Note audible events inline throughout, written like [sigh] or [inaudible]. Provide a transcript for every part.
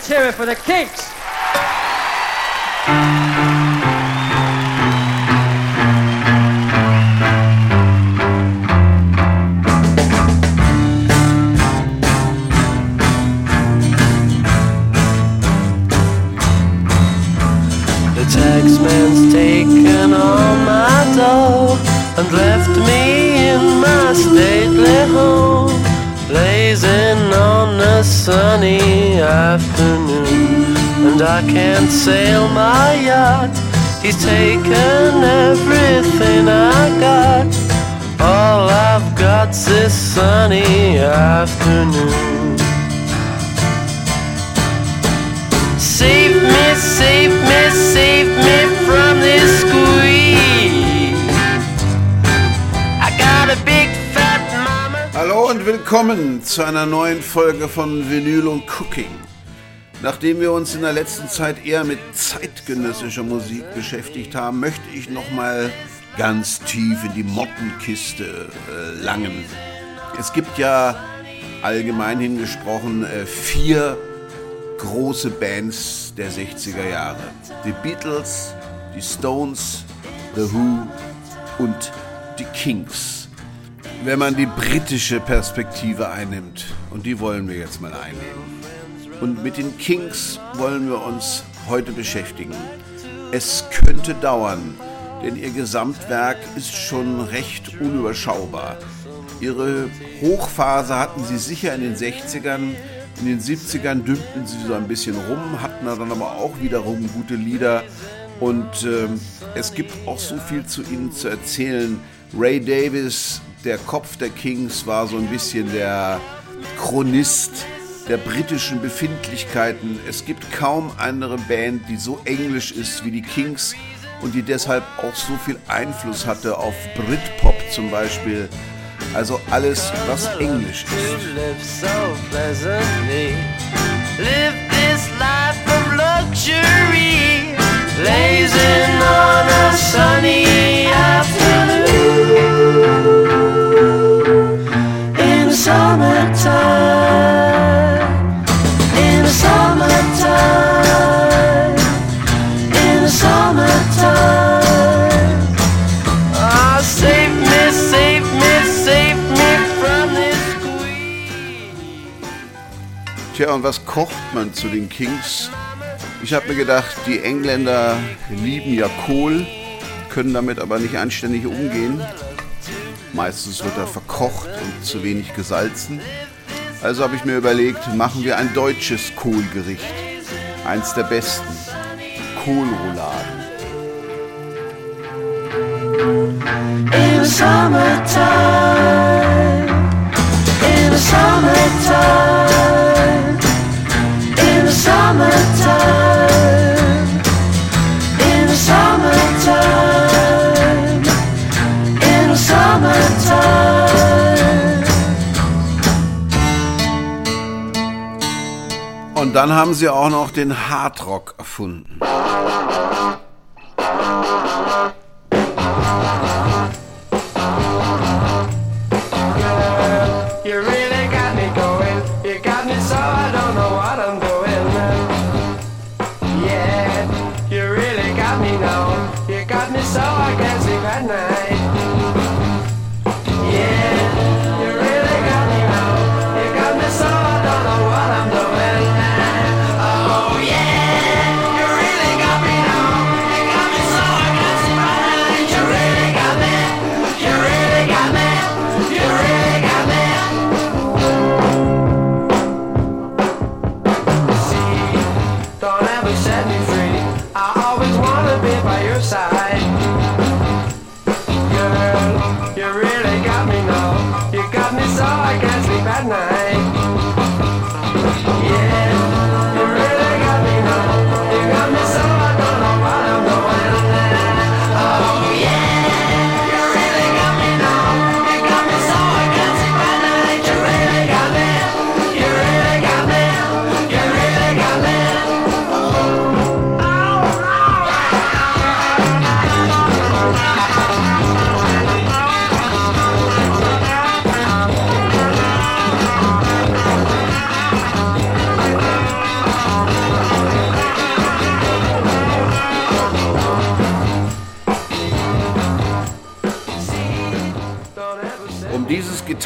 Let's hear it for the Kinks. I can't sail my yacht, he's taken everything I got. All I've got's this sunny afternoon. Save me, save me, save me from this squeeze. I got a big fat mama. Hallo und willkommen zu einer neuen Folge von Vinyl und Cooking. Nachdem wir uns in der letzten Zeit eher mit zeitgenössischer Musik beschäftigt haben, möchte ich noch mal ganz tief in die Mottenkiste äh, langen. Es gibt ja allgemein hingesprochen äh, vier große Bands der 60er Jahre. Die Beatles, die Stones, The Who und die Kings. Wenn man die britische Perspektive einnimmt, und die wollen wir jetzt mal einnehmen. Und mit den Kings wollen wir uns heute beschäftigen. Es könnte dauern, denn ihr Gesamtwerk ist schon recht unüberschaubar. Ihre Hochphase hatten sie sicher in den 60ern, in den 70ern dümpelten sie so ein bisschen rum, hatten dann aber auch wiederum gute Lieder. Und ähm, es gibt auch so viel zu ihnen zu erzählen. Ray Davis, der Kopf der Kings, war so ein bisschen der Chronist der britischen Befindlichkeiten. Es gibt kaum andere Band, die so englisch ist wie die Kings und die deshalb auch so viel Einfluss hatte auf Britpop zum Beispiel. Also alles, was englisch ist. summertime. Tja, und was kocht man zu den Kings? Ich habe mir gedacht, die Engländer lieben ja Kohl, können damit aber nicht anständig umgehen. Meistens wird er verkocht und zu wenig gesalzen. Also habe ich mir überlegt, machen wir ein deutsches Kohlgericht. Eins der besten. Kohlrouladen. In the summertime, in the summertime, Und dann haben sie auch noch den Hardrock erfunden.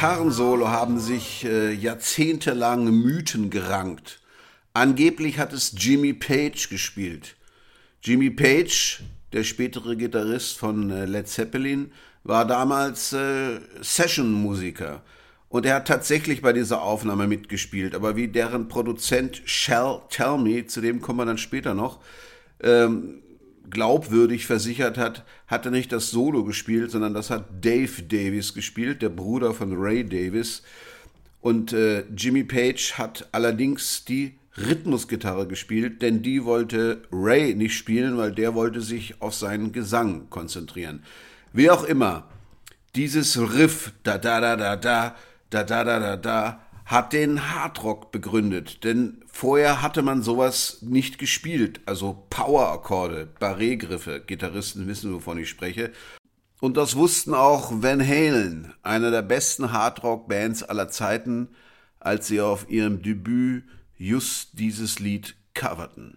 Gitarrensolo haben sich äh, jahrzehntelang Mythen gerankt. Angeblich hat es Jimmy Page gespielt. Jimmy Page, der spätere Gitarrist von äh, Led Zeppelin, war damals äh, Session-Musiker. Und er hat tatsächlich bei dieser Aufnahme mitgespielt. Aber wie deren Produzent Shall Tell Me, zu dem kommen wir dann später noch, ähm, glaubwürdig versichert hat, hat er nicht das Solo gespielt, sondern das hat Dave Davis gespielt, der Bruder von Ray Davis. Und äh, Jimmy Page hat allerdings die Rhythmusgitarre gespielt, denn die wollte Ray nicht spielen, weil der wollte sich auf seinen Gesang konzentrieren. Wie auch immer, dieses Riff, da da da da da, da da da da da, hat den Hardrock begründet, denn vorher hatte man sowas nicht gespielt, also Power-Akkorde, Barré-Griffe, Gitarristen wissen, wovon ich spreche. Und das wussten auch Van Halen, einer der besten Hardrock-Bands aller Zeiten, als sie auf ihrem Debüt just dieses Lied coverten.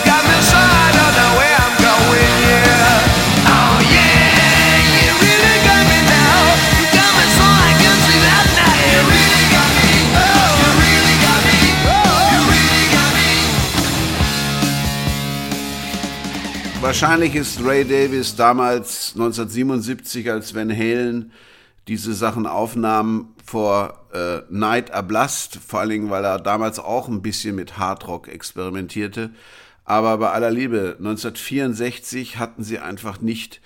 Wahrscheinlich ist Ray Davis damals 1977, als Van Halen diese Sachen aufnahm, vor äh, Night Ablast, vor allen Dingen, weil er damals auch ein bisschen mit Hardrock experimentierte. Aber bei aller Liebe, 1964 hatten sie einfach nicht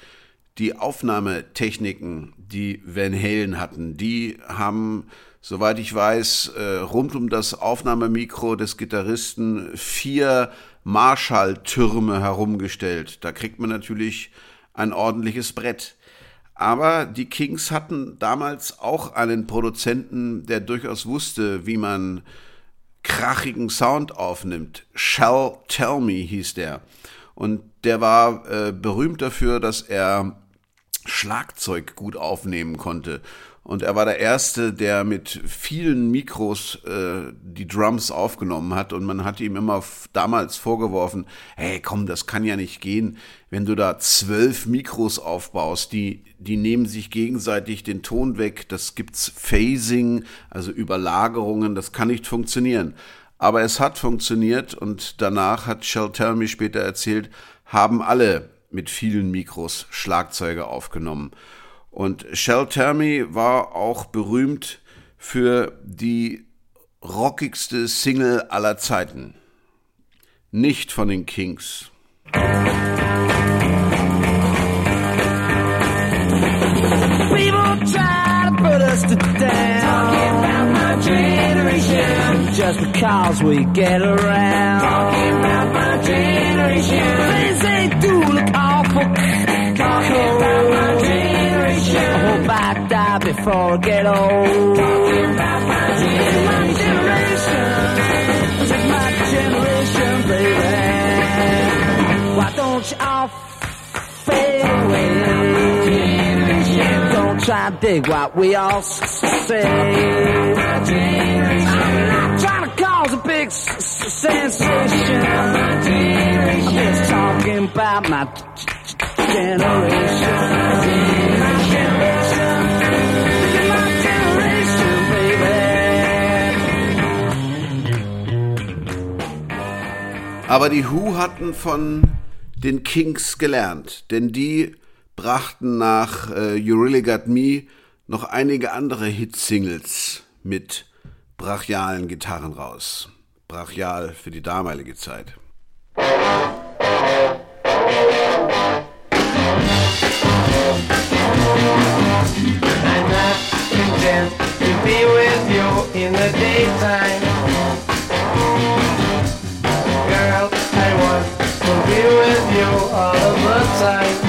die Aufnahmetechniken, die Van Halen hatten. Die haben, soweit ich weiß, äh, rund um das Aufnahmemikro des Gitarristen vier Marschalltürme herumgestellt. Da kriegt man natürlich ein ordentliches Brett. Aber die Kings hatten damals auch einen Produzenten, der durchaus wusste, wie man krachigen Sound aufnimmt. Shall Tell Me hieß der. Und der war äh, berühmt dafür, dass er Schlagzeug gut aufnehmen konnte. Und er war der Erste, der mit vielen Mikros äh, die Drums aufgenommen hat. Und man hat ihm immer damals vorgeworfen, hey komm, das kann ja nicht gehen, wenn du da zwölf Mikros aufbaust, die, die nehmen sich gegenseitig den Ton weg. Das gibt's Phasing, also Überlagerungen, das kann nicht funktionieren. Aber es hat funktioniert und danach hat Shell Tell Me später erzählt, haben alle mit vielen Mikros Schlagzeuge aufgenommen. Und Shell Termy war auch berühmt für die rockigste Single aller Zeiten. Nicht von den Kings. People try to us to down. Talking about my generation. Just because we get around. Talking about my generation. Things they do look awful. Generation. I hope I die before I get old. Talking about my generation. Is my generation, baby. Why don't you all fade away? Don't try to dig what we all say. I'm not trying to cause a big sensation. I'm just talking about my Aber die Who hatten von den Kings gelernt, denn die brachten nach äh, You Really Got Me noch einige andere Hitsingles mit brachialen Gitarren raus. Brachial für die damalige Zeit. Content to be with you in the daytime. Girl, I want to be with you all of the time.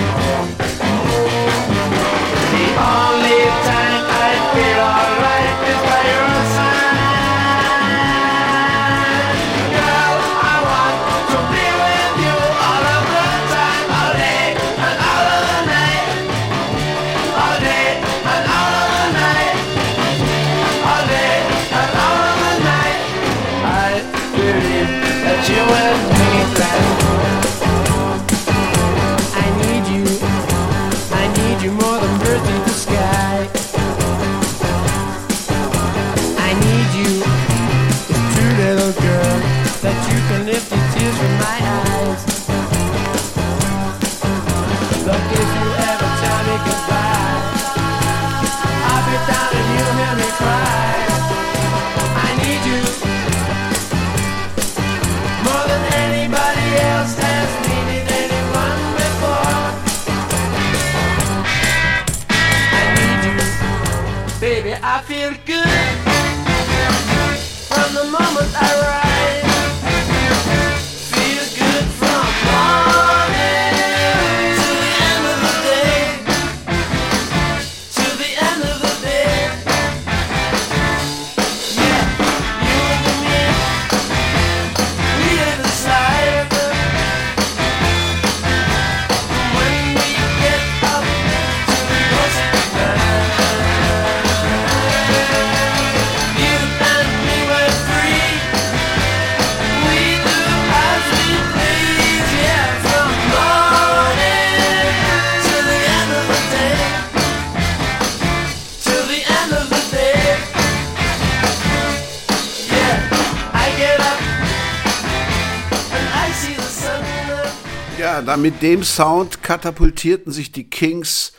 Mit dem Sound katapultierten sich die Kings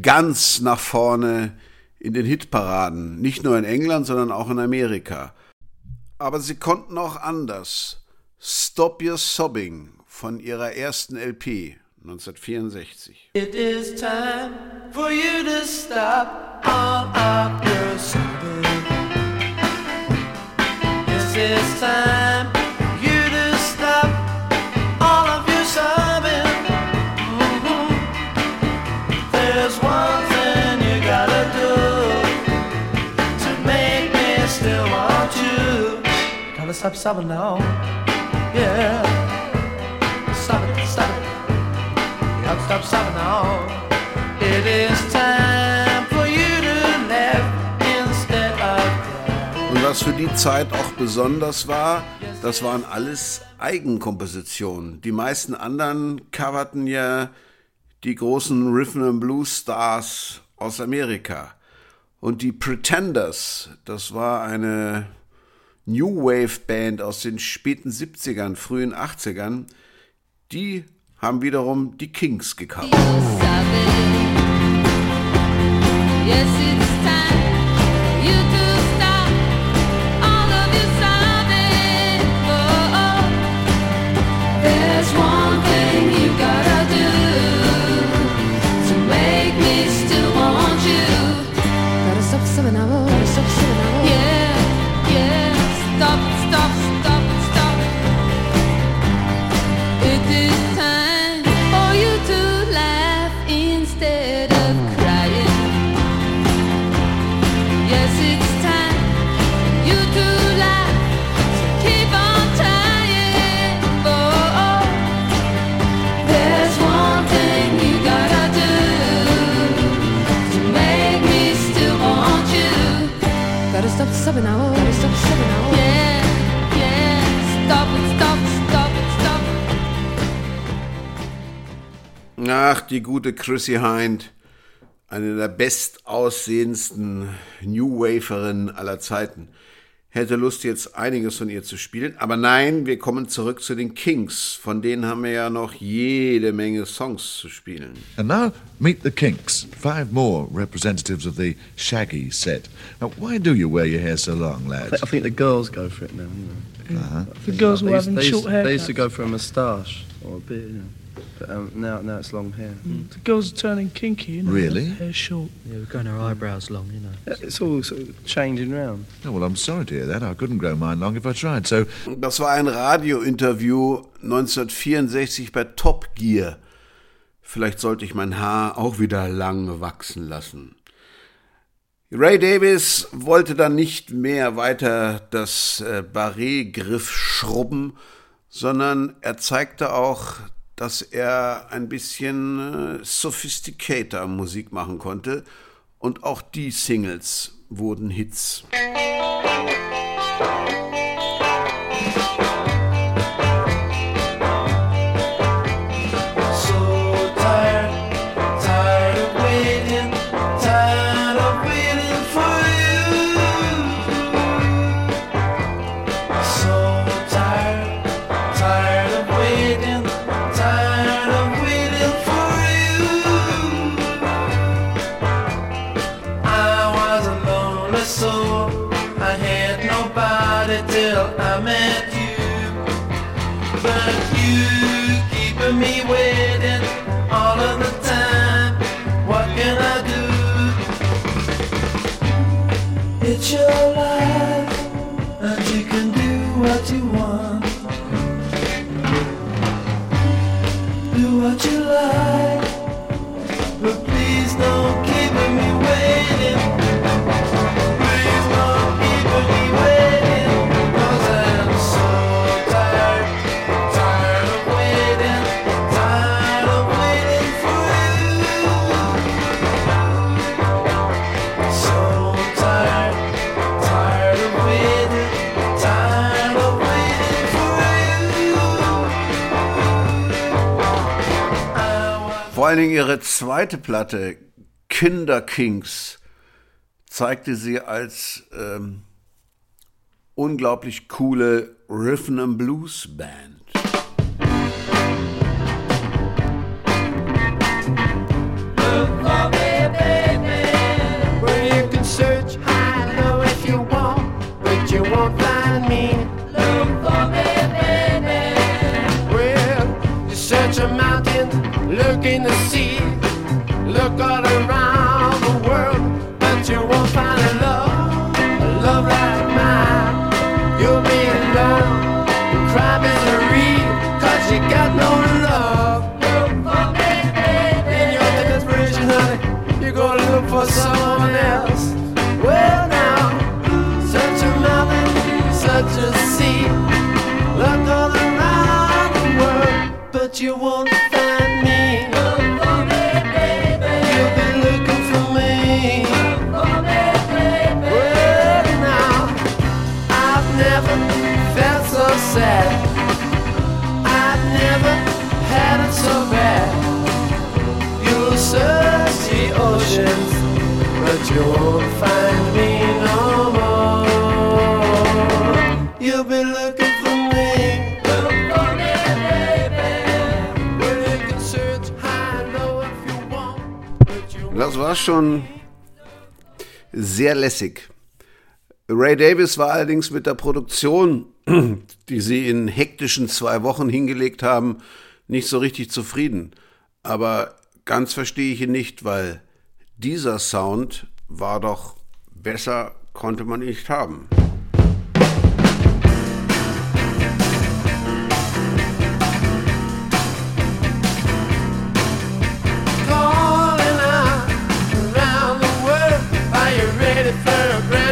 ganz nach vorne in den Hitparaden. Nicht nur in England, sondern auch in Amerika. Aber sie konnten auch anders. Stop Your Sobbing von ihrer ersten LP 1964. It is time for you to stop all of your sobbing. Yes, it's time Gotta stop sobbing now. Yeah. Stop it, stop it. Stop, stop, stop now. It is time for you to laugh instead of Und was für die Zeit auch besonders war, das waren alles Eigenkompositionen. Die meisten anderen coverten ja die großen Rhythm and Blues Stars aus Amerika. Und die Pretenders, das war eine New Wave Band aus den späten 70ern, frühen 80ern, die haben wiederum die Kings gecovert. Yes, it's time. You to Ach, die gute Chrissy Hind, eine der bestaussehendsten New Waferinnen aller Zeiten. Hätte Lust, jetzt einiges von ihr zu spielen. Aber nein, wir kommen zurück zu den Kings. Von denen haben wir ja noch jede Menge Songs zu spielen. And now, meet the Kinks, five more representatives of the Shaggy set. Now, why do you wear your hair so long, lads? I think the girls go for it now. Know. Uh-huh. The girls were They used- having they short hair. They used to go for a moustache or a beard, you know. But um, now now it's long hair. The girls are turning kinky, you know. Really? Hair short. Yeah, we're going our eyebrows long, you know. Yeah, It's all sort of changing round. Oh, well, I'm sorry to hear that. I couldn't grow mine long if I tried. So, Das war ein Radiointerview 1964 bei Top Gear. Vielleicht sollte ich mein Haar auch wieder lang wachsen lassen. Ray Davis wollte dann nicht mehr weiter das äh, Barré-Griff schrubben, sondern er zeigte auch, dass er ein bisschen äh, sophisticater Musik machen konnte und auch die Singles wurden Hits. Dingen ihre zweite Platte, Kinder Kings, zeigte sie als ähm, unglaublich coole Rhythm Blues Band. Search high low if you want, but you won't in the sea, look all around the world, but you won't find a love, a love like mine. You'll be alone, cry misery, cause you got no love. Look for me, baby. In your desperation, honey, you go look for someone else. Well, now, such a mountain, such a sea. Look all around the world, but you won't Das war schon sehr lässig. Ray Davis war allerdings mit der Produktion, [clears throat] die sie in hektischen zwei Wochen hingelegt haben, nicht so richtig zufrieden. Aber ganz verstehe ich ihn nicht, weil dieser Sound war doch besser, konnte man nicht haben. calling out around the world. Are you ready for a brand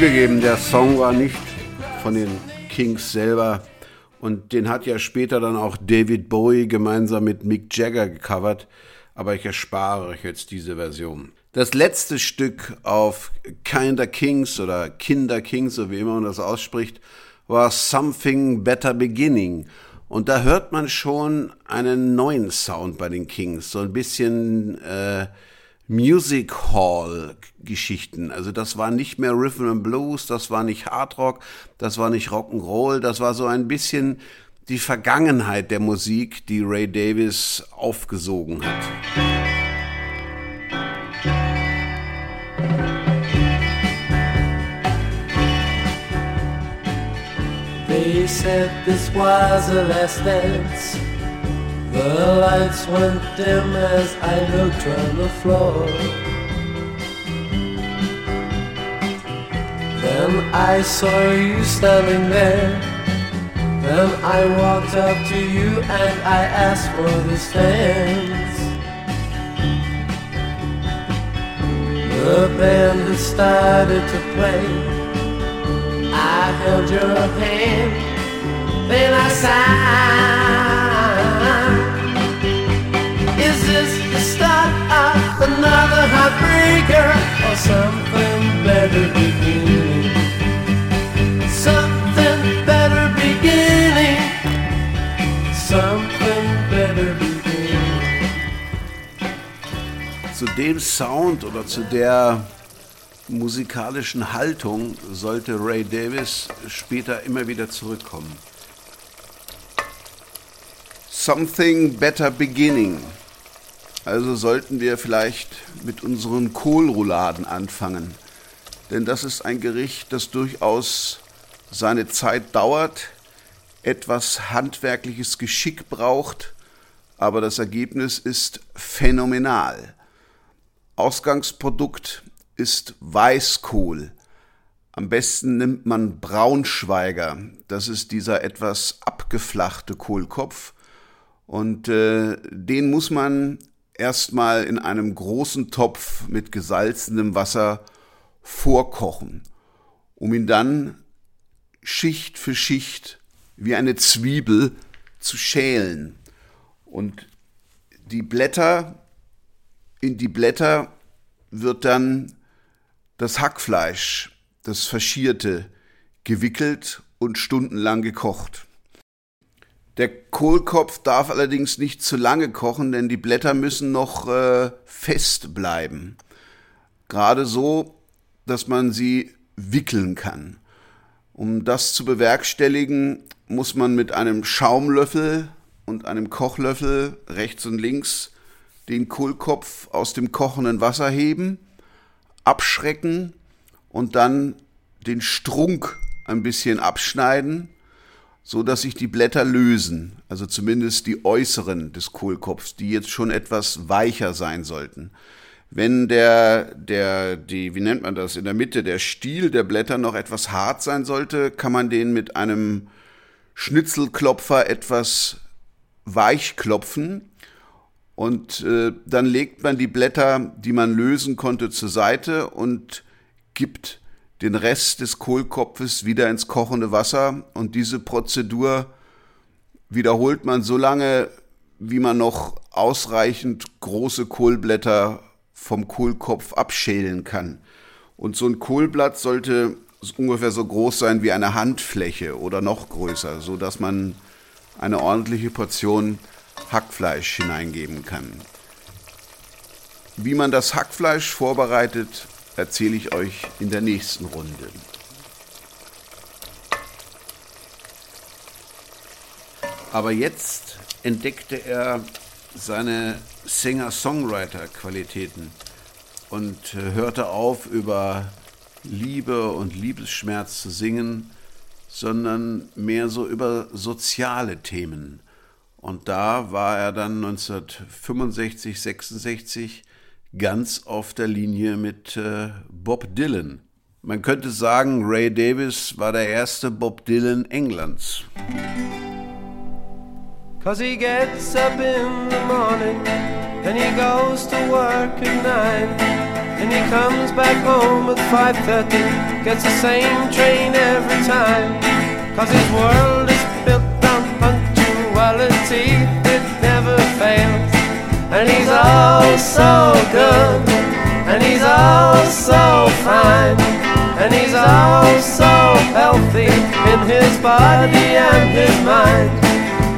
Zugegeben, der Song war nicht von den Kings selber und den hat ja später dann auch David Bowie gemeinsam mit Mick Jagger gecovert, aber ich erspare euch jetzt diese Version. Das letzte Stück auf Kinder Kings oder Kinder Kings, so wie immer man das ausspricht, war Something Better Beginning. Und da hört man schon einen neuen Sound bei den Kings, so ein bisschen äh, Music Hall Geschichten. Also das war nicht mehr Rhythm and Blues, das war nicht Hard Rock, das war nicht Rock'n'Roll, das war so ein bisschen die Vergangenheit der Musik, die Ray Davis aufgesogen hat. They said this was a last dance. The lights went dim as I looked on the floor. Then I saw you standing there. Then I walked up to you and I asked for this dance. The band had started to play. I held your hand, then I sighed. Is this the start of another heartbreaker or something better beginning? Something better beginning. Something better beginning. Zu dem Sound oder zu der musikalischen Haltung sollte Ray Davis später immer wieder zurückkommen. Something Better Beginning. Also sollten wir vielleicht mit unseren Kohlrouladen anfangen. Denn das ist ein Gericht, das durchaus seine Zeit dauert, etwas handwerkliches Geschick braucht, aber das Ergebnis ist phänomenal. Ausgangsprodukt ist Weißkohl. Am besten nimmt man Braunschweiger. Das ist dieser etwas abgeflachte Kohlkopf. Und äh, den muss man erstmal in einem großen Topf mit gesalzenem Wasser vorkochen, um ihn dann Schicht für Schicht wie eine Zwiebel zu schälen. Und die Blätter, in die Blätter wird dann das Hackfleisch, das Faschierte, gewickelt und stundenlang gekocht. Der Kohlkopf darf allerdings nicht zu lange kochen, denn die Blätter müssen noch äh, fest bleiben. Gerade so, dass man sie wickeln kann. Um das zu bewerkstelligen, muss man mit einem Schaumlöffel und einem Kochlöffel rechts und links den Kohlkopf aus dem kochenden Wasser heben, abschrecken und dann den Strunk ein bisschen abschneiden, so dass sich die Blätter lösen, also zumindest die äußeren des Kohlkopfs, die jetzt schon etwas weicher sein sollten. Wenn der, der, die, wie nennt man das, in der Mitte der Stiel der Blätter noch etwas hart sein sollte, kann man den mit einem Schnitzelklopfer etwas weich klopfen und äh, dann legt man die Blätter, die man lösen konnte, zur Seite und gibt den Rest des Kohlkopfes wieder ins kochende Wasser und diese Prozedur wiederholt man so lange, wie man noch ausreichend große Kohlblätter vom Kohlkopf abschälen kann. Und so ein Kohlblatt sollte ungefähr so groß sein wie eine Handfläche oder noch größer, so dass man eine ordentliche Portion Hackfleisch hineingeben kann. Wie man das Hackfleisch vorbereitet, erzähle ich euch in der nächsten Runde. Aber jetzt entdeckte er seine Singer-Songwriter-Qualitäten und äh, hörte auf, über Liebe und Liebesschmerz zu singen, sondern mehr so über soziale Themen. Und da war er dann 1965, 66 ganz auf der Linie mit äh, Bob Dylan. Man könnte sagen, Ray Davis war der erste Bob Dylan Englands. Cause he gets up in the morning and he goes to work at nine and he comes back home at 5.30 gets the same train every time Cause his world is built on punctuality it never fails and he's all so good and he's all so fine and he's all so healthy in his body and his mind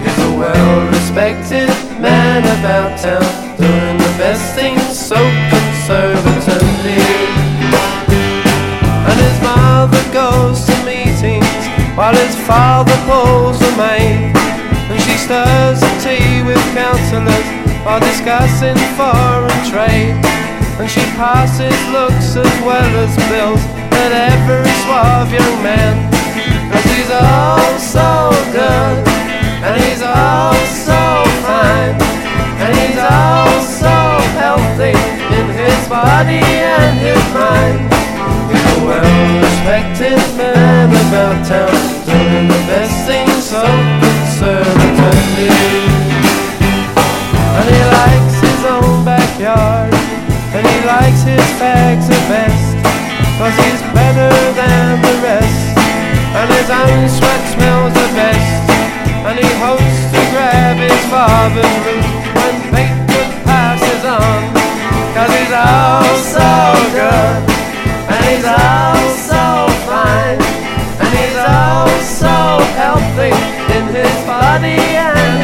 He's a well-respected man about town, doing the best things so conservatively. And his mother goes to meetings while his father pulls a maid. And she stirs the tea with counsellors while discussing foreign trade. And she passes looks as well as bills at every suave young man. Cause he's all so good. And he's all so fine And he's all so healthy In his body and his mind He's a well-respected man about town Doing the best things so conservatively And he likes his own backyard. And he likes his bags the best, cause he's better than the rest. And his own sweat smells the best, and he hopes to grab his father's root when Bateman passes on. Cause he's all so good, and he's all so fine, and he's all so healthy in his body and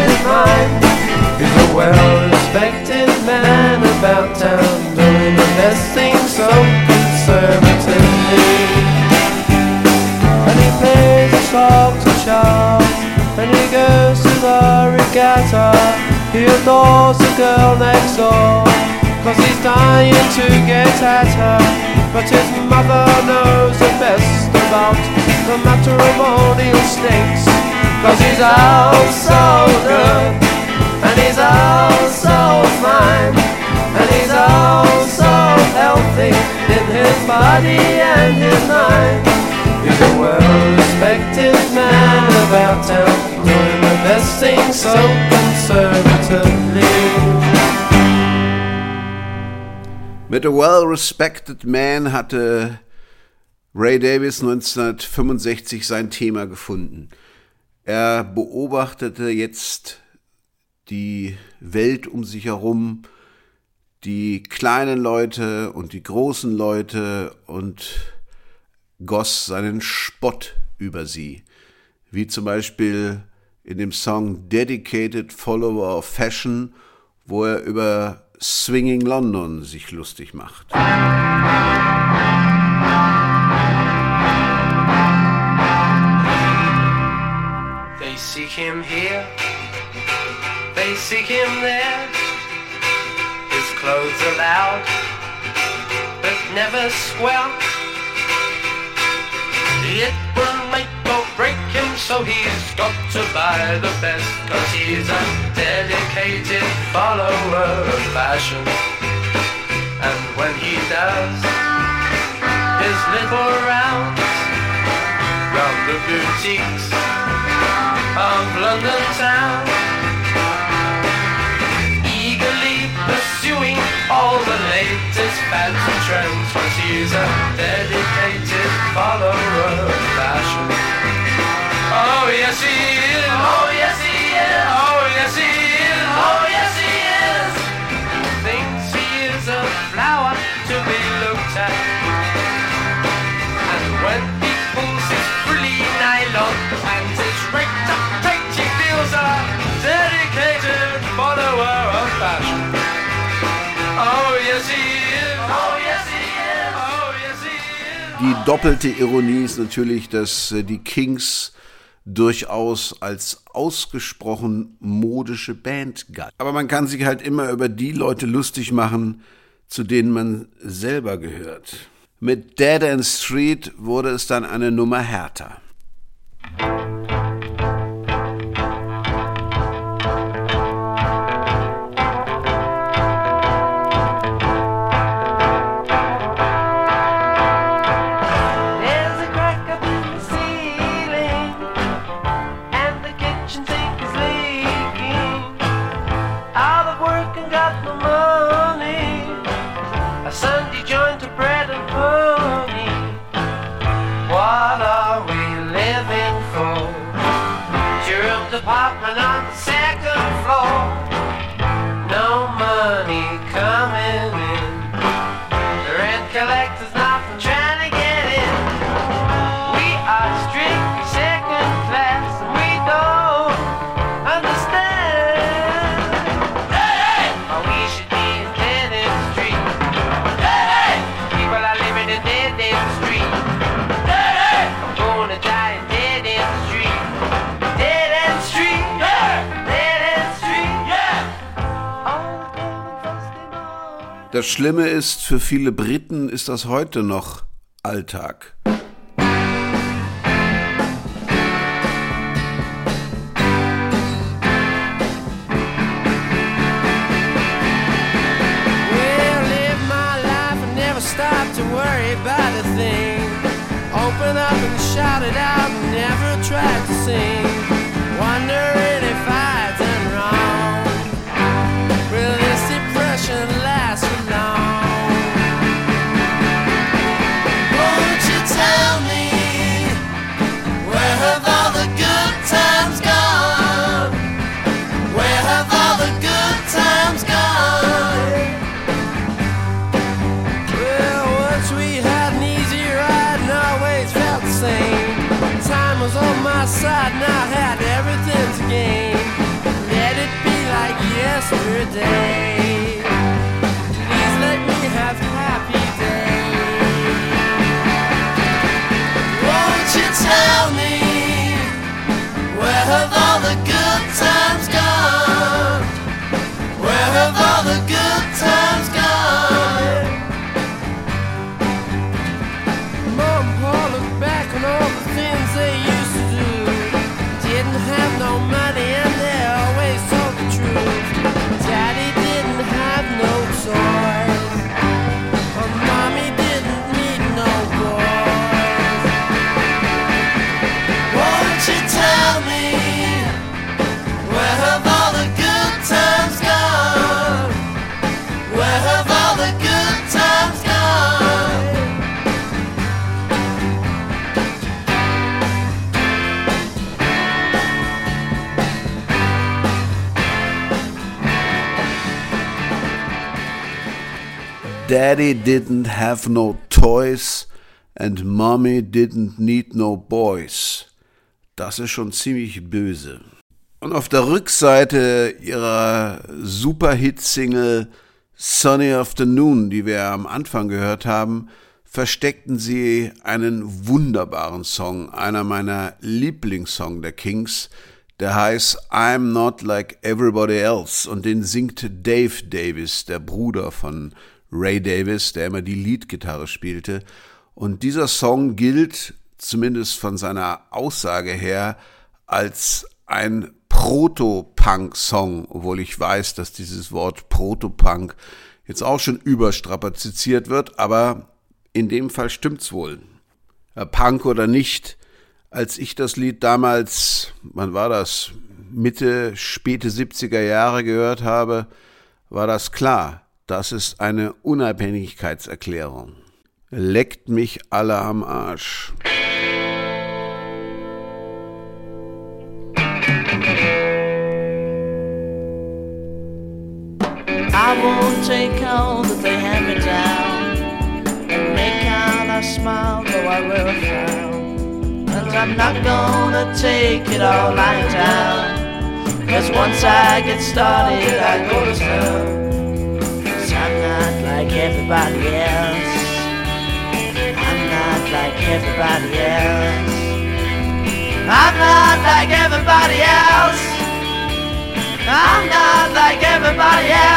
well-respected man about town, doing the best thing so conservatively. And he plays the of Charles, and he goes to the regatta. He adores the girl next door, cause he's dying to get at her. But his mother knows the best about the matrimonial snakes, cause he's all so good, and he's all so fine, and he's all so healthy in his body and his mind. He's a well-respected man about town, doing the best thing so conservatively. Mit A Well-Respected Man hatte Ray Davis 1965 sein Thema gefunden. Er beobachtete jetzt die Welt um sich herum, die kleinen Leute und die großen Leute und goss seinen Spott über sie, wie zum Beispiel in dem Song Dedicated Follower of Fashion, wo er über Swinging London sich lustig macht. They seek him here, they seek him there. His clothes are loud, but never square. It will make or break him, so he's got to buy the best. Cause he's a dedicated follower of fashion. And when he does his little rounds round the boutiques of London town, all the latest fads and trends, cause he's a dedicated follower of fashion. Oh yes he is. Die doppelte Ironie ist natürlich, dass äh, die Kings durchaus als ausgesprochen modische Band galt. Aber man kann sich halt immer über die Leute lustig machen, zu denen man selber gehört. Mit Dead End Street wurde es dann eine Nummer härter. Das Schlimme ist, für viele Briten ist das heute noch Alltag. Yesterday. Please let me have happy days. Won't you tell me where have all the good times gone? Where have all the good Daddy didn't have no toys and Mommy didn't need no boys. Das ist schon ziemlich böse. Und auf der Rückseite ihrer Superhit-Single Sunny Afternoon, die wir am Anfang gehört haben, versteckten sie einen wunderbaren Song, einer meiner Lieblingssong der Kings, der heißt I'm Not Like Everybody Else und den singt Dave Davis, der Bruder von Ray Davis, der immer die Leadgitarre spielte. Und dieser Song gilt, zumindest von seiner Aussage her, als ein Proto-Punk-Song, obwohl ich weiß, dass dieses Wort Proto-Punk jetzt auch schon überstrapaziert wird, aber in dem Fall stimmt's wohl. Äh, Punk oder nicht, als ich das Lied damals, wann war das, Mitte, späte 70er Jahre gehört habe, war das klar. Das ist eine Unabhängigkeitserklärung. Leckt mich alle am Arsch. I won't take all that they hand me down and make out I smile, though I will frown. And I'm not gonna take it all lying down. Cause once I get started, I go to town. Everybody else. I'm not like everybody else. I'm not like everybody else. I'm not like everybody else.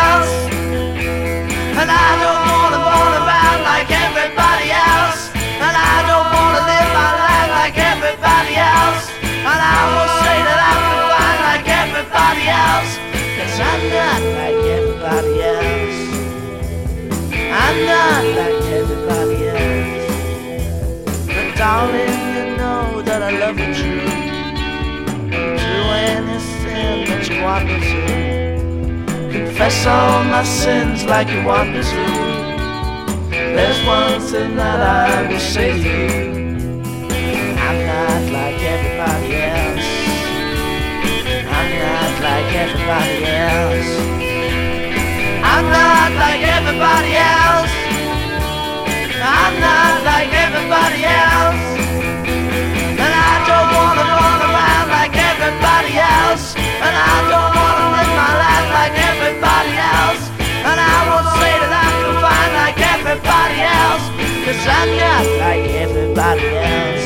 Confess all my sins like you want me to. There's one thing that I will say to you. I'm not like everybody else. I'm not like everybody else. I'm not like everybody else. I'm not like everybody else. And I don't wanna run around like everybody else. And I don't everybody else. Cause I'm not like everybody else.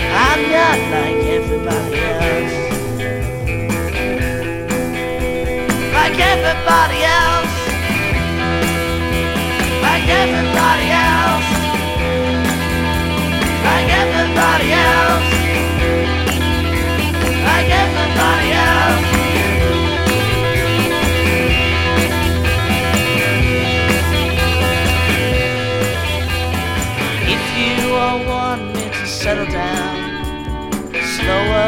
I'm not like everybody else. Like everybody else. Like everybody else. Like everybody else.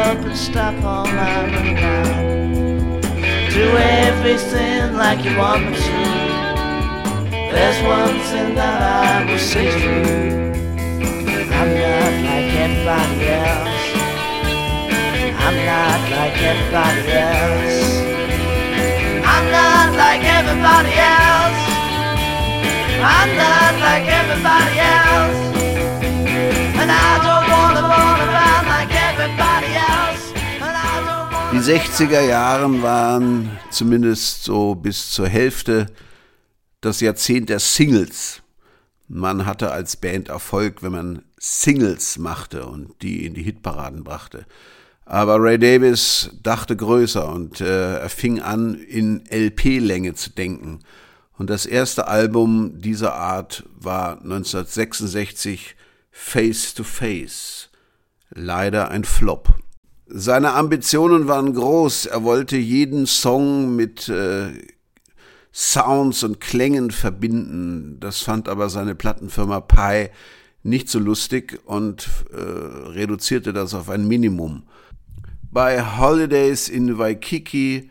And stop all running around. Do everything like you want me to. There's one thing that I will say to you. I'm not like everybody else. I'm not like everybody else. I'm not like everybody else. I'm not like everybody else. 60er Jahren waren zumindest so bis zur Hälfte das Jahrzehnt der Singles. Man hatte als Band Erfolg, wenn man Singles machte und die in die Hitparaden brachte. Aber Ray Davis dachte größer und äh, er fing an, in LP-Länge zu denken. Und das erste Album dieser Art war 1966 Face to Face. Leider ein Flop. Seine Ambitionen waren groß. Er wollte jeden Song mit äh, Sounds und Klängen verbinden. Das fand aber seine Plattenfirma Pi nicht so lustig und äh, reduzierte das auf ein Minimum. Bei Holidays in Waikiki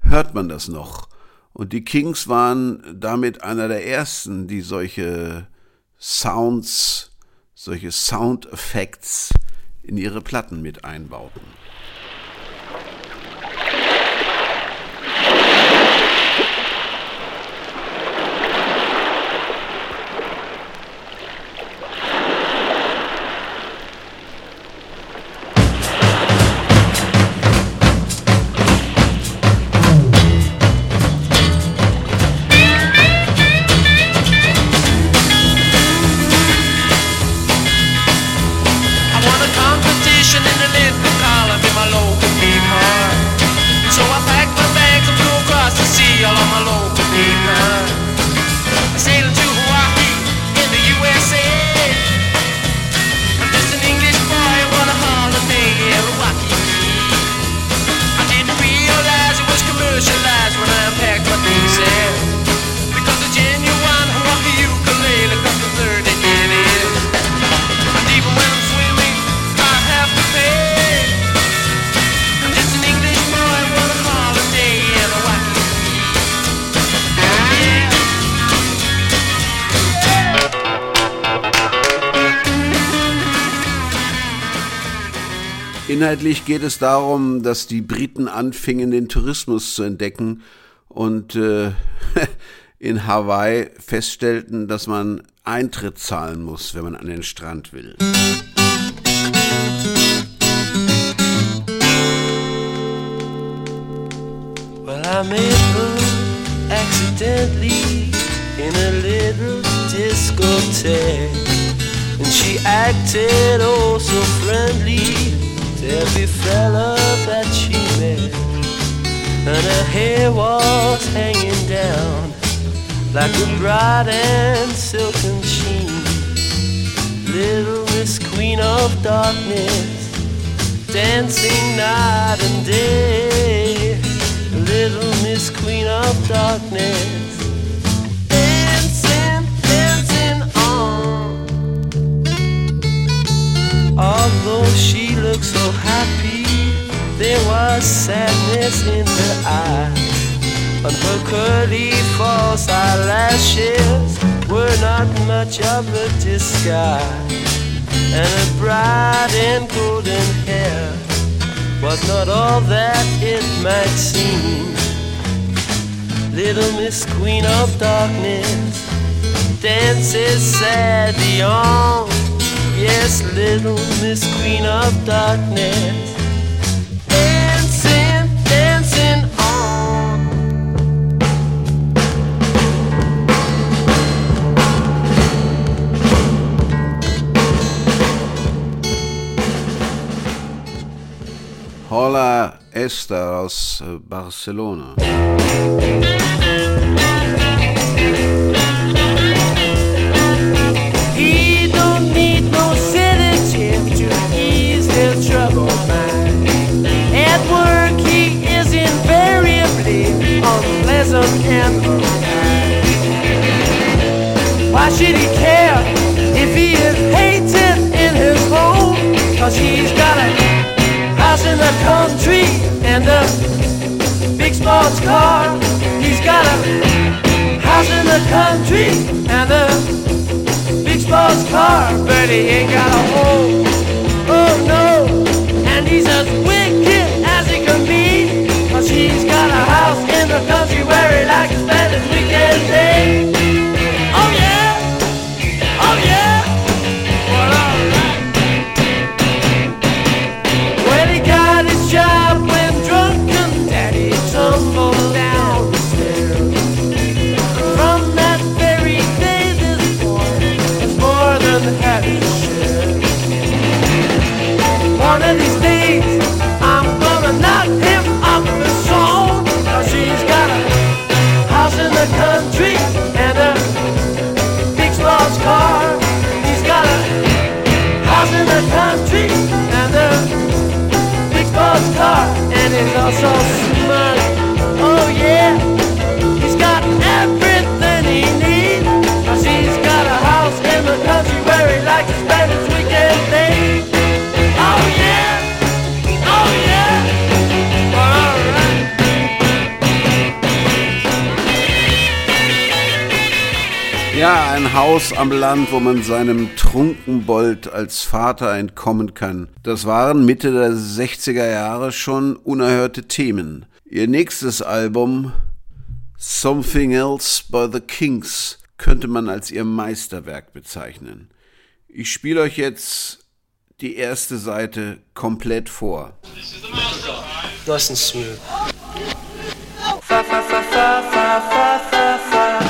hört man das noch. Und die Kings waren damit einer der ersten, die solche Sounds, solche Soundeffects in ihre Platten mit einbauten. Inhaltlich geht es darum, dass die Briten anfingen, den Tourismus zu entdecken und äh, [laughs] in Hawaii feststellten, dass man Eintritt zahlen muss, wenn man an den Strand will. Well, I met her accidentally in a little discotheque. And she acted oh so friendly every fella that she met. And her hair was hanging down like a bright and silken sheen. Little Miss Queen of Darkness, dancing night and day. Little Miss Queen of Darkness, Although she looked so happy, there was sadness in her eyes. And her curly false eyelashes were not much of a disguise. And her bright and golden hair was not all that it might seem. Little Miss Queen of Darkness dances sadly on. Yes, little Miss Queen of Darkness dancing, dancing on. Hola Esther aus äh, eh, Barcelona. He care if he is hated in his home? Cause he's got a house in the country and a big sports car. He's got a house in the country and a big sports car, but he ain't got a home. Oh no, and he's as wicked as he can be. Cause he's got a house in the country where he likes to spend his weekend day. Eh? Haus am Land, wo man seinem Trunkenbold als Vater entkommen kann. Das waren Mitte der 60er Jahre schon unerhörte Themen. Ihr nächstes Album Something Else by the Kings könnte man als ihr Meisterwerk bezeichnen. Ich spiele euch jetzt die erste Seite komplett vor. Nice and smooth. Fa, fa, fa, fa, fa, fa, fa.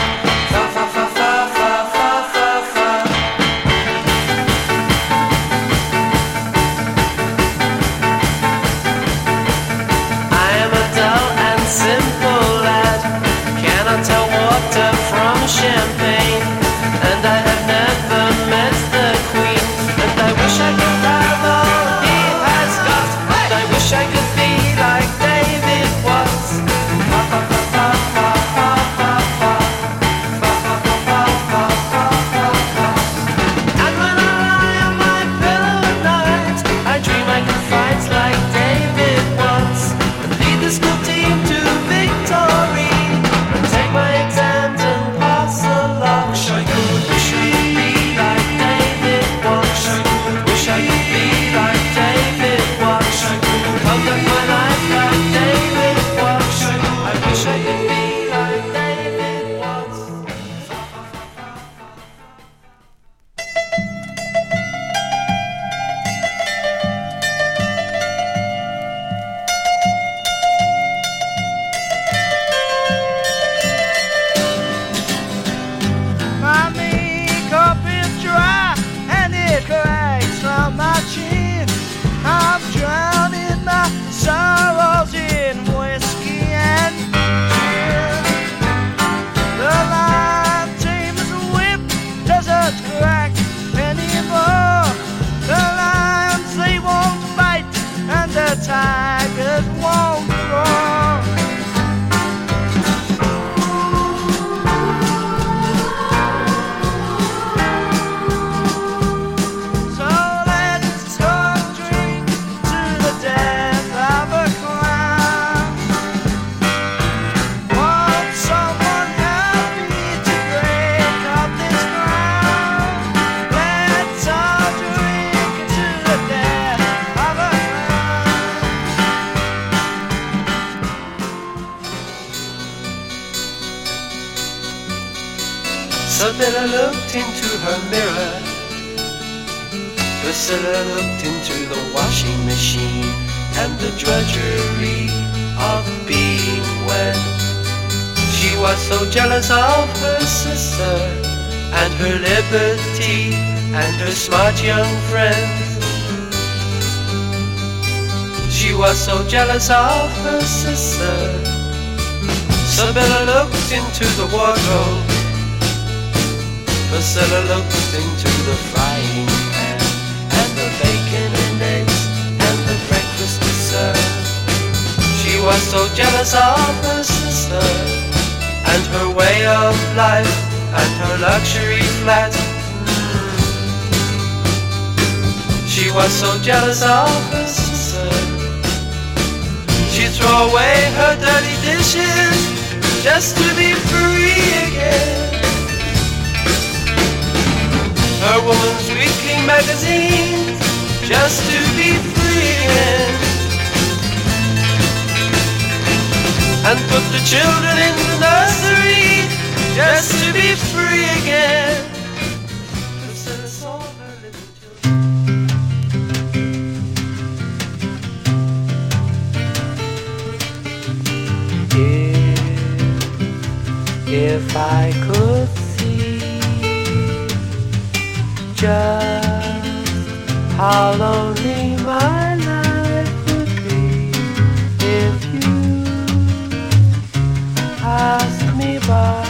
luxury flat. She was so jealous of her sister. She'd throw away her dirty dishes just to be free again. Her woman's weekly magazines just to be free again. And put the children in the nursery just to be free again. If, if I could see just how lonely my life would be if you passed me by.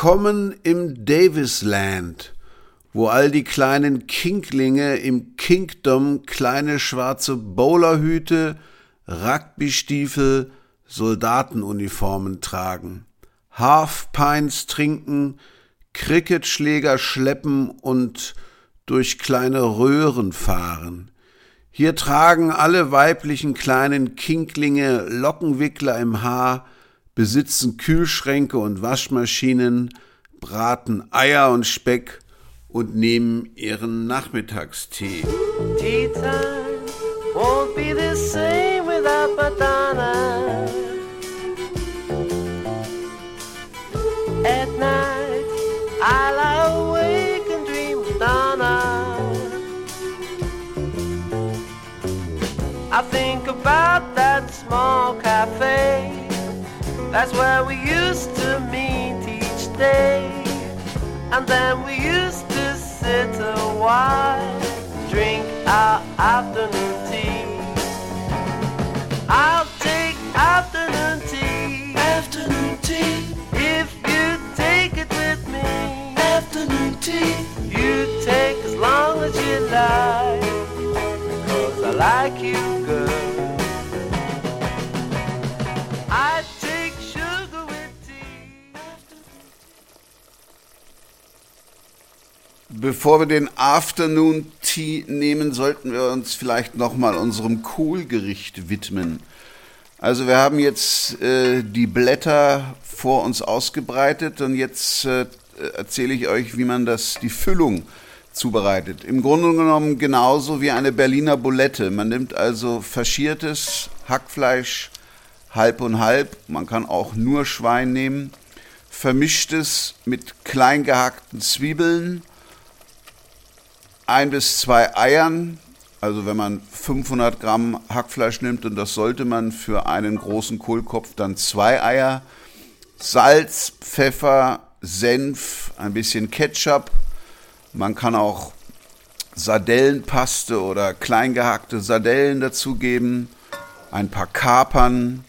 Willkommen im Davisland, wo all die kleinen Kinklinge im Kingdom kleine schwarze Bowlerhüte, Rugbystiefel, Soldatenuniformen tragen, Halfpints trinken, Cricketschläger schleppen und durch kleine Röhren fahren. Hier tragen alle weiblichen kleinen Kinklinge Lockenwickler im Haar, besitzen Kühlschränke und Waschmaschinen, braten Eier und Speck und nehmen ihren Nachmittagstee. Tea time won't be the same without Madonna. At night, I lie awake and dream of Donna. I think about that small cafe. That's where we used to meet each day. And then we used to sit a while, drink our afternoon tea. I'll take afternoon tea. Afternoon tea. If you take it with me. Afternoon tea. You take as long as you like. Cause I like you good. Bevor wir den Afternoon Tea nehmen, sollten wir uns vielleicht nochmal unserem Kohlgericht widmen. Also wir haben jetzt äh, die Blätter vor uns ausgebreitet und jetzt äh, erzähle ich euch, wie man das, die Füllung zubereitet. Im Grunde genommen genauso wie eine Berliner Bulette. Man nimmt also faschiertes Hackfleisch halb und halb. Man kann auch nur Schwein nehmen. Vermischt es mit klein gehackten Zwiebeln, ein bis zwei Eiern, Also wenn man 500 Gramm Hackfleisch nimmt und das sollte man für einen großen Kohlkopf, dann zwei Eier, Salz, Pfeffer, Senf, ein bisschen Ketchup. Man kann auch Sardellenpaste oder klein gehackte Sardellen dazugeben, ein paar Kapern,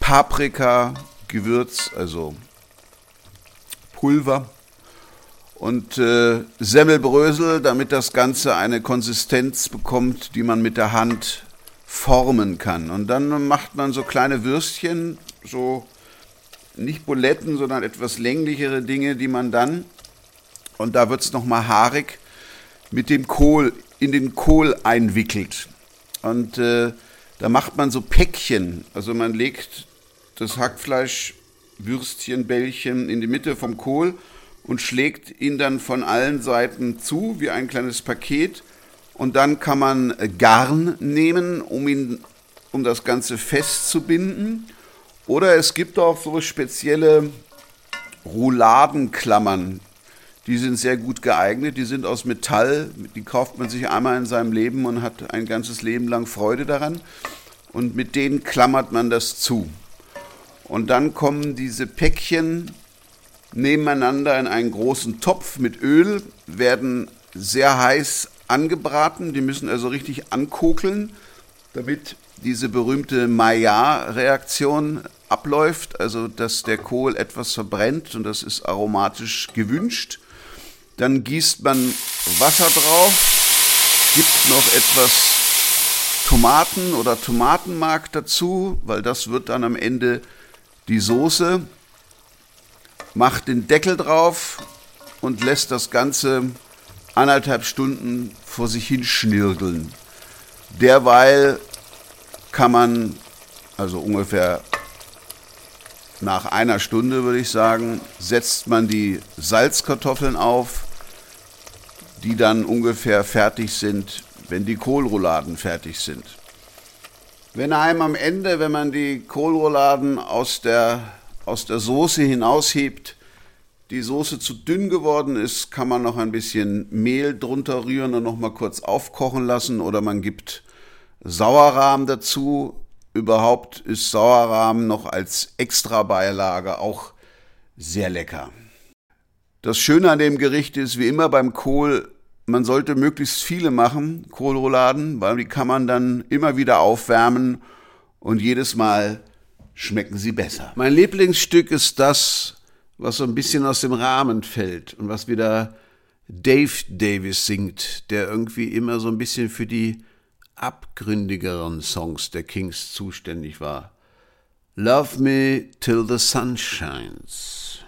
Paprika, Gewürz, also Pulver und äh, Semmelbrösel, damit das Ganze eine Konsistenz bekommt, die man mit der Hand formen kann. Und dann macht man so kleine Würstchen, so nicht Buletten, sondern etwas länglichere Dinge, die man dann, und da wird es nochmal haarig, mit dem Kohl in den Kohl einwickelt. Und äh, da macht man so Päckchen. Also man legt das Hackfleisch, Würstchen, Bällchen in die Mitte vom Kohl und schlägt ihn dann von allen Seiten zu, wie ein kleines Paket. Und dann kann man Garn nehmen, um ihn, um das Ganze festzubinden. Oder es gibt auch so spezielle Rouladenklammern. Die sind sehr gut geeignet. Die sind aus Metall. Die kauft man sich einmal in seinem Leben und hat ein ganzes Leben lang Freude daran. Und mit denen klammert man das zu. Und dann kommen diese Päckchen nebeneinander in einen großen Topf mit Öl, werden sehr heiß angebraten. Die müssen also richtig ankokeln, damit diese berühmte Maillard-Reaktion abläuft, also dass der Kohl etwas verbrennt und das ist aromatisch gewünscht. Dann gießt man Wasser drauf, gibt noch etwas Tomaten oder Tomatenmark dazu, weil das wird dann am Ende die Soße macht den Deckel drauf und lässt das Ganze anderthalb Stunden vor sich hin schnirgeln. Derweil kann man, also ungefähr nach einer Stunde würde ich sagen, setzt man die Salzkartoffeln auf, die dann ungefähr fertig sind, wenn die Kohlrouladen fertig sind. Wenn einem am Ende, wenn man die Kohlrouladen aus der aus der Soße hinaushebt, die Soße zu dünn geworden ist, kann man noch ein bisschen Mehl drunter rühren und noch mal kurz aufkochen lassen oder man gibt Sauerrahm dazu. Überhaupt ist Sauerrahm noch als Extrabeilage auch sehr lecker. Das Schöne an dem Gericht ist, wie immer beim Kohl, man sollte möglichst viele machen, Kohlrouladen, weil die kann man dann immer wieder aufwärmen und jedes Mal schmecken sie besser. Mein Lieblingsstück ist das, was so ein bisschen aus dem Rahmen fällt und was wieder Dave Davis singt, der irgendwie immer so ein bisschen für die abgründigeren Songs der Kings zuständig war. Love me till the sun shines.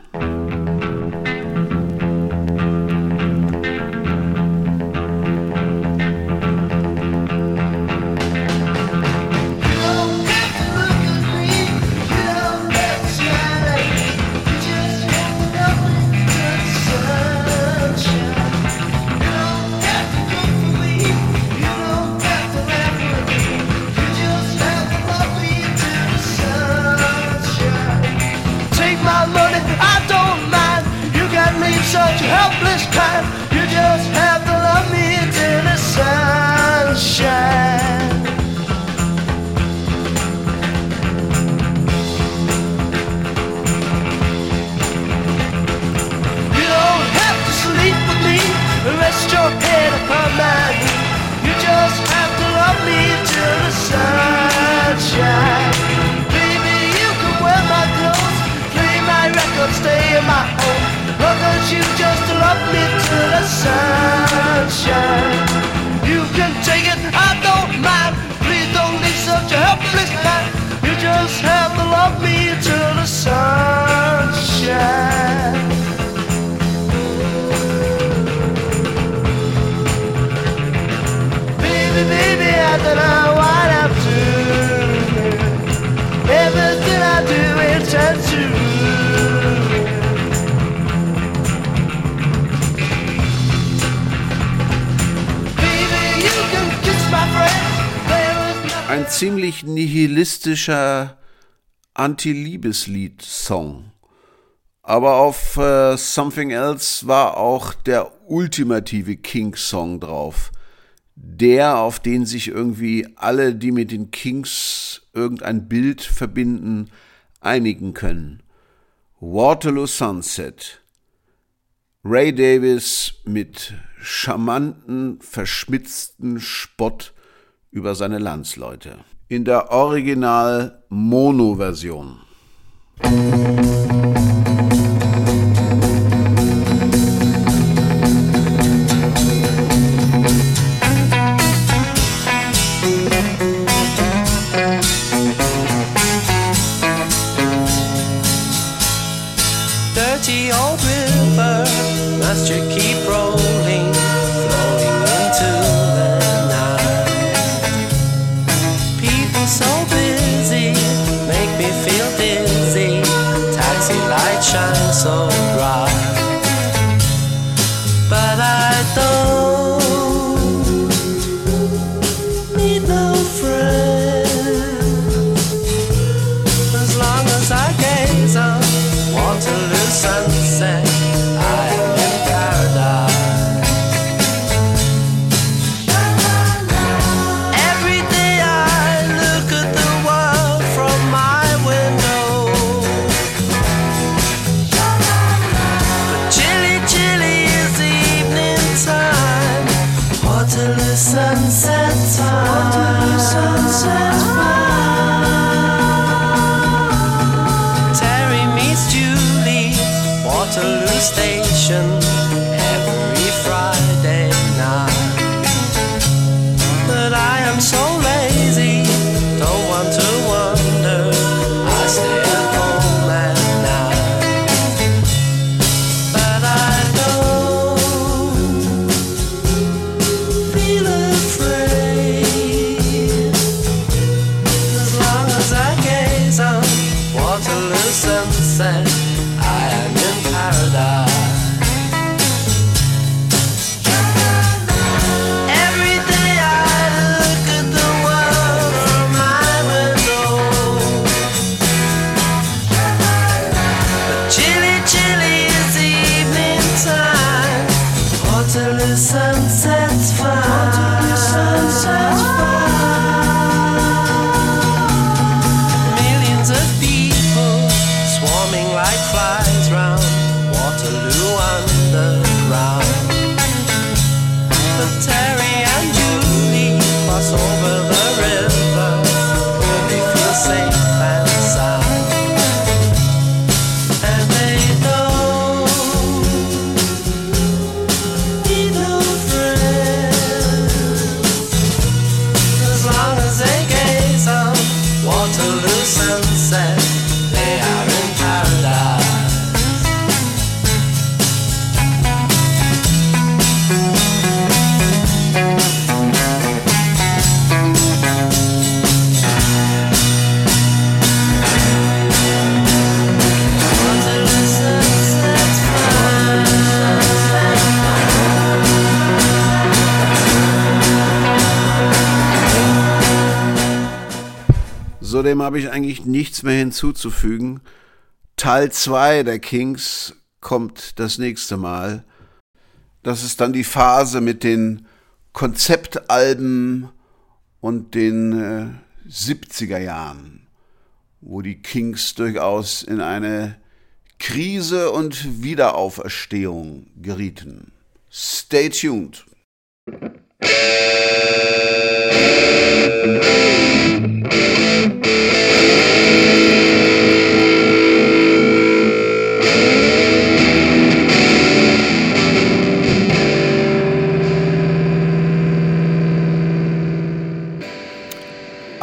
My home. As you just love. You can take it, I don't mind. Please don't leave such a helpless man. You just have to love me till the sunshine. Baby, baby, I don't Ein ziemlich nihilistischer Anti-Liebeslied-Song. Aber auf äh, Something Else war auch der ultimative King-Song drauf. der, auf den sich irgendwie alle, die mit den Kings irgendein Bild verbinden, einigen können. Waterloo Sunset. Ray Davis mit charmanten, verschmitzten Spott über seine Landsleute. In der Original-Mono-Version. Light shines so So dem habe ich eigentlich nichts mehr hinzuzufügen. Teil 2 der Kings kommt das nächste Mal. Das ist dann die Phase mit den Konzeptalben und den äh, 70er Jahren, wo die Kings durchaus in eine Krise und Wiederauferstehung gerieten. Stay tuned.